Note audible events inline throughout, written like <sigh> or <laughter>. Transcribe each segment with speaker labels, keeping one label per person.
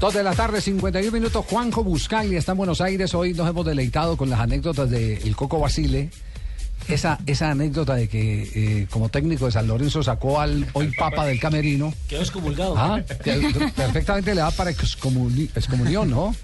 Speaker 1: Dos de la tarde, 51 minutos. Juanjo Buscagli está en Buenos Aires. Hoy nos hemos deleitado con las anécdotas de El Coco Basile. Esa, esa anécdota de que eh, como técnico de San Lorenzo sacó al hoy papa del camerino.
Speaker 2: Quedó excomulgado.
Speaker 1: Ah, perfectamente le da para excomuni- excomunión, ¿no?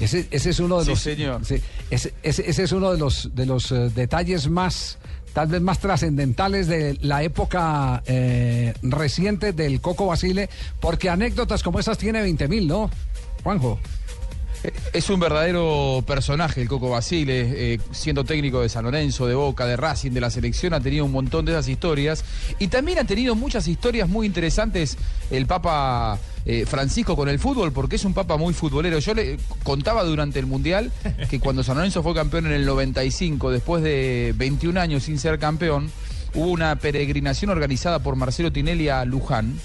Speaker 1: Ese, ese es uno de
Speaker 3: Sí,
Speaker 1: los
Speaker 3: señor.
Speaker 1: sí, ese, ese- ese es uno de los de los eh, detalles más tal vez más trascendentales de la época eh, reciente del Coco Basile, porque anécdotas como esas tiene 20.000, ¿no? Juanjo.
Speaker 3: Es un verdadero personaje el Coco Basile, eh, siendo técnico de San Lorenzo, de Boca, de Racing, de la selección, ha tenido un montón de esas historias. Y también ha tenido muchas historias muy interesantes el Papa eh, Francisco con el fútbol, porque es un Papa muy futbolero. Yo le contaba durante el Mundial que cuando San Lorenzo fue campeón en el 95, después de 21 años sin ser campeón, hubo una peregrinación organizada por Marcelo Tinelli a Luján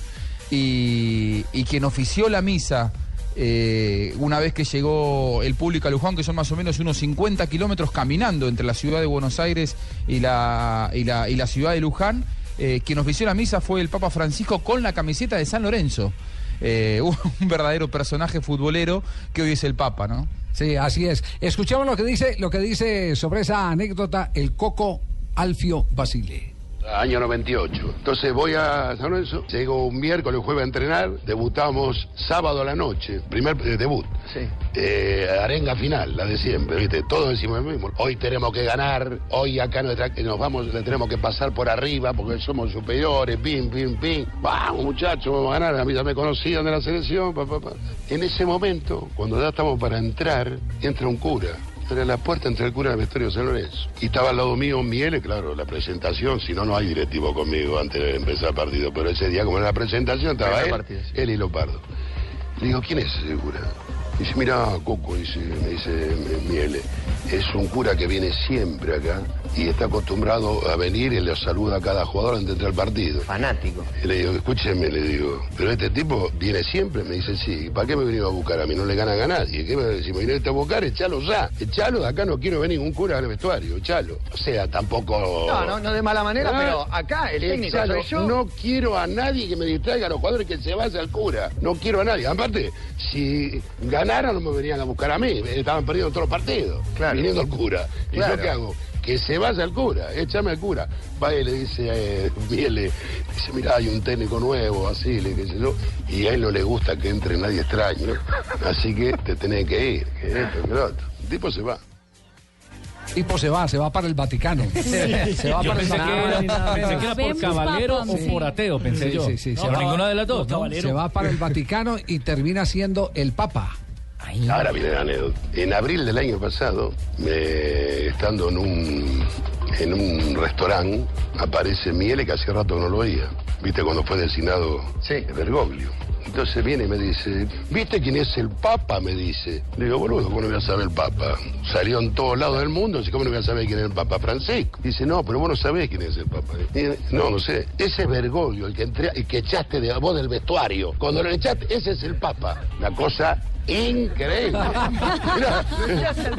Speaker 3: y, y quien ofició la misa eh, una vez que llegó el público a Luján, que son más o menos unos 50 kilómetros caminando entre la ciudad de Buenos Aires y la, y la, y la ciudad de Luján, eh, quien ofició la misa fue el Papa Francisco con la camiseta de San Lorenzo. Eh, <laughs> un verdadero personaje futbolero que hoy es el Papa, ¿no?
Speaker 1: Sí, así es. Escuchemos lo que dice lo que dice sobre esa anécdota el Coco Alfio Basile.
Speaker 4: Año 98. Entonces voy a San Lorenzo, llego un miércoles, jueves a entrenar, debutamos sábado a la noche, primer eh, debut.
Speaker 3: Sí.
Speaker 4: Eh, arenga final, la de siempre, ¿viste? Todos decimos lo mismo. Hoy tenemos que ganar, hoy acá nuestra- nos vamos, le tenemos que pasar por arriba porque somos superiores, pim, pim, pim. Vamos muchachos, vamos a ganar, a mí ya me conocían de la selección, pa, pa, pa. En ese momento, cuando ya estamos para entrar, entra un cura. Era la puerta entre el cura y el vestuario de San Lorenzo. Y estaba al lado mío Miele, claro, la presentación, si no, no hay directivo conmigo antes de empezar el partido. Pero ese día, como era la presentación, estaba él, él y Lopardo. Le digo, ¿quién es ese cura? Dice, mira, Coco, dice, me dice Miele, es un cura que viene siempre acá y está acostumbrado a venir y le saluda a cada jugador antes de entrar al partido.
Speaker 5: Fanático.
Speaker 4: Y le digo, escúcheme, le digo, pero este tipo viene siempre, me dice, sí, ¿para qué me venido a buscar a mí? No le ganan a nadie. ¿Qué me, si me viniste a buscar, echalo ya. Echalo, de acá no quiero ver ningún cura al vestuario, echalo. O sea, tampoco...
Speaker 5: No, no, no de mala manera,
Speaker 4: Ah,
Speaker 5: pero acá el técnico
Speaker 4: echalo.
Speaker 5: soy yo.
Speaker 4: No quiero a nadie que me distraiga a los jugadores que se vaya al cura. No quiero a nadie. Aparte, si ganaran no me venían a buscar a mí. Estaban perdiendo todos los partidos.
Speaker 5: Claro.
Speaker 4: Viniendo al cura. ¿Y
Speaker 5: Claro.
Speaker 4: yo qué hago? Que se vaya al cura, échame al cura. Va y le dice, eh, Miele, dice, mira, hay un técnico nuevo, así, le qué sé yo, y a él no le gusta que entre nadie extraño, así que te tenés que ir, que esto, que lo otro. El tipo se va.
Speaker 1: Tipo se va, se va para el Vaticano. Se va
Speaker 2: Yo
Speaker 1: para el
Speaker 2: que,
Speaker 1: Vaticano.
Speaker 2: era, pensé que era por caballero o
Speaker 6: Sí.
Speaker 2: por ateo, pensé
Speaker 1: Sí,
Speaker 2: yo.
Speaker 1: sí, sí,
Speaker 2: No,
Speaker 1: se
Speaker 2: por
Speaker 1: va-
Speaker 2: ninguna de las dos, ¿no?
Speaker 1: Se va para el Vaticano y termina siendo el Papa.
Speaker 4: Ahora viene la anécdota. En abril del año pasado, me- estando en un, en un restaurante, aparece Miele que hacía rato no lo veía. ¿Viste cuando fue designado
Speaker 5: Sí.
Speaker 4: Bergoglio? Entonces viene y me dice, ¿viste quién es el Papa? Me dice. Le digo, boludo, ¿cómo no voy a saber el Papa? Salió en todos lados del mundo, así ¿cómo no voy a saber quién es el Papa? Francisco. Dice, no, pero vos no sabés quién es el Papa. Y, no, no sé. Ese es Bergoglio, el que, entré- el que echaste de vos del vestuario. Cuando lo echaste, ese es el Papa. Una cosa increíble. Mirá,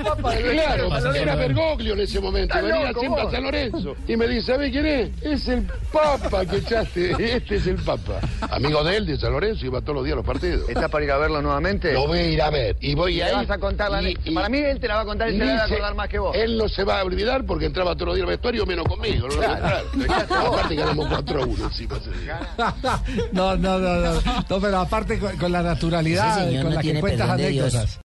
Speaker 5: Papa
Speaker 4: Claro, era Bergoglio en ese momento, venía siempre a San Lorenzo. Y me dice, ¿sabés quién es? Es el Papa que echaste, este es el Papa. Amigo de él, de San Lorenzo, iba todos los días a los partidos.
Speaker 5: ¿Está para ir a verlo nuevamente?
Speaker 4: Lo voy a ir a ver. Y voy
Speaker 5: Y
Speaker 4: a ir.
Speaker 5: vas a contar la
Speaker 4: y- y-
Speaker 5: Para mí él te la va a contar y se la va a acordar más que vos.
Speaker 4: Él no se va a olvidar porque entraba todos los días al vestuario, menos conmigo. ¿no?
Speaker 5: Claro.
Speaker 4: Claro. <laughs> Aparte ganamos 4 a 1 encima <laughs>
Speaker 1: no, no, no, no, no, pero aparte con, con la naturalidad
Speaker 7: Ese señor
Speaker 1: con
Speaker 7: no
Speaker 1: la que cuentas anécdotas.